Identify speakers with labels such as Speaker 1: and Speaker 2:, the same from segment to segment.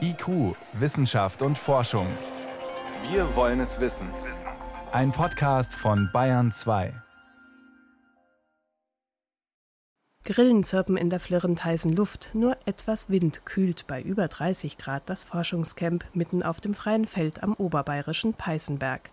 Speaker 1: IQ, Wissenschaft und Forschung. Wir wollen es wissen. Ein Podcast von Bayern 2.
Speaker 2: Grillen zirpen in der flirrend heißen Luft, nur etwas Wind kühlt bei über 30 Grad das Forschungscamp mitten auf dem freien Feld am oberbayerischen Peißenberg.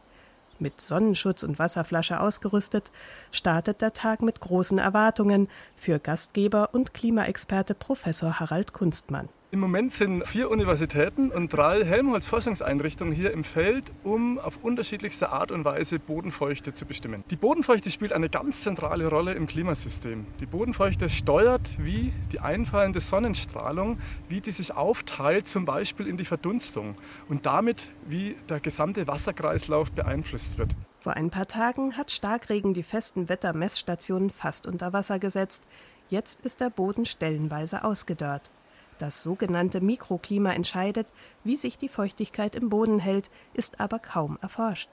Speaker 2: Mit Sonnenschutz und Wasserflasche ausgerüstet, startet der Tag mit großen Erwartungen für Gastgeber und Klimaexperte Professor Harald Kunstmann.
Speaker 3: Im Moment sind vier Universitäten und drei Helmholtz-Forschungseinrichtungen hier im Feld, um auf unterschiedlichste Art und Weise Bodenfeuchte zu bestimmen. Die Bodenfeuchte spielt eine ganz zentrale Rolle im Klimasystem. Die Bodenfeuchte steuert, wie die einfallende Sonnenstrahlung, wie die sich aufteilt, zum Beispiel in die Verdunstung und damit, wie der gesamte Wasserkreislauf beeinflusst wird.
Speaker 2: Vor ein paar Tagen hat Starkregen die festen Wettermessstationen fast unter Wasser gesetzt. Jetzt ist der Boden stellenweise ausgedörrt. Das sogenannte Mikroklima entscheidet, wie sich die Feuchtigkeit im Boden hält, ist aber kaum erforscht.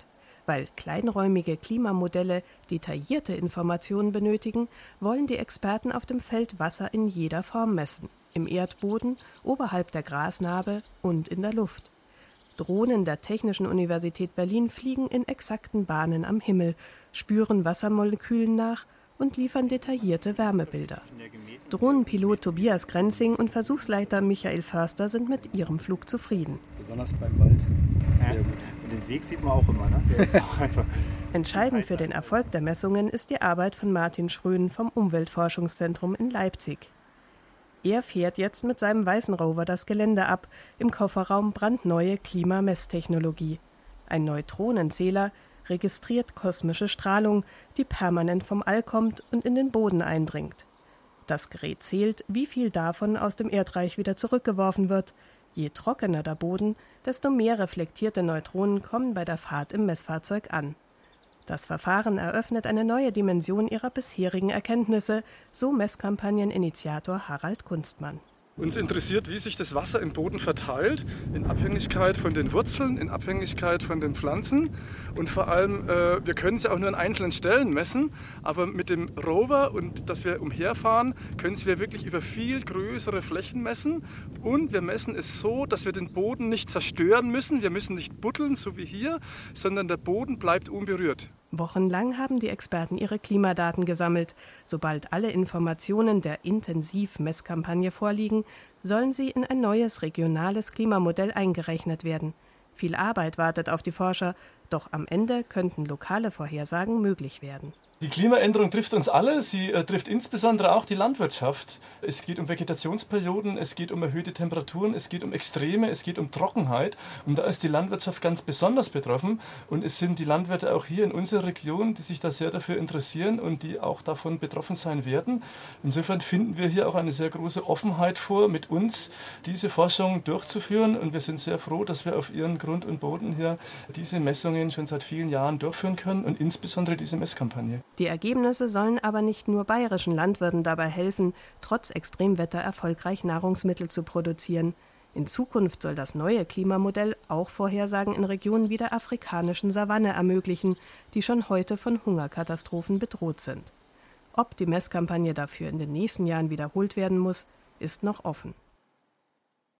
Speaker 2: Weil kleinräumige Klimamodelle detaillierte Informationen benötigen, wollen die Experten auf dem Feld Wasser in jeder Form messen. Im Erdboden, oberhalb der Grasnarbe und in der Luft. Drohnen der Technischen Universität Berlin fliegen in exakten Bahnen am Himmel, spüren Wassermolekülen nach und liefern detaillierte Wärmebilder. Drohnenpilot Tobias Grenzing und Versuchsleiter Michael Förster sind mit ihrem Flug zufrieden.
Speaker 4: Besonders beim Wald. Sehr gut. Und den Weg sieht man auch immer. Ne? Auch
Speaker 2: Entscheidend für den Erfolg der Messungen ist die Arbeit von Martin Schröen vom Umweltforschungszentrum in Leipzig. Er fährt jetzt mit seinem weißen Rover das Gelände ab, im Kofferraum brandneue Klimamesstechnologie. Ein Neutronenzähler, registriert kosmische Strahlung, die permanent vom All kommt und in den Boden eindringt. Das Gerät zählt, wie viel davon aus dem Erdreich wieder zurückgeworfen wird. Je trockener der Boden, desto mehr reflektierte Neutronen kommen bei der Fahrt im Messfahrzeug an. Das Verfahren eröffnet eine neue Dimension ihrer bisherigen Erkenntnisse, so Messkampagneninitiator Harald Kunstmann.
Speaker 3: Uns interessiert, wie sich das Wasser im Boden verteilt, in Abhängigkeit von den Wurzeln, in Abhängigkeit von den Pflanzen. Und vor allem, äh, wir können es ja auch nur an einzelnen Stellen messen, aber mit dem Rover und dass wir umherfahren, können wir wirklich über viel größere Flächen messen. Und wir messen es so, dass wir den Boden nicht zerstören müssen. Wir müssen nicht buddeln, so wie hier, sondern der Boden bleibt unberührt.
Speaker 2: Wochenlang haben die Experten ihre Klimadaten gesammelt. Sobald alle Informationen der Intensiv-Messkampagne vorliegen, sollen sie in ein neues regionales Klimamodell eingerechnet werden. Viel Arbeit wartet auf die Forscher, doch am Ende könnten lokale Vorhersagen möglich werden.
Speaker 3: Die Klimaänderung trifft uns alle. Sie äh, trifft insbesondere auch die Landwirtschaft. Es geht um Vegetationsperioden, es geht um erhöhte Temperaturen, es geht um Extreme, es geht um Trockenheit. Und da ist die Landwirtschaft ganz besonders betroffen. Und es sind die Landwirte auch hier in unserer Region, die sich da sehr dafür interessieren und die auch davon betroffen sein werden. Insofern finden wir hier auch eine sehr große Offenheit vor, mit uns diese Forschung durchzuführen. Und wir sind sehr froh, dass wir auf ihren Grund und Boden hier diese Messungen schon seit vielen Jahren durchführen können und insbesondere diese Messkampagne.
Speaker 2: Die Ergebnisse sollen aber nicht nur bayerischen Landwirten dabei helfen, trotz Extremwetter erfolgreich Nahrungsmittel zu produzieren. In Zukunft soll das neue Klimamodell auch Vorhersagen in Regionen wie der afrikanischen Savanne ermöglichen, die schon heute von Hungerkatastrophen bedroht sind. Ob die Messkampagne dafür in den nächsten Jahren wiederholt werden muss, ist noch offen.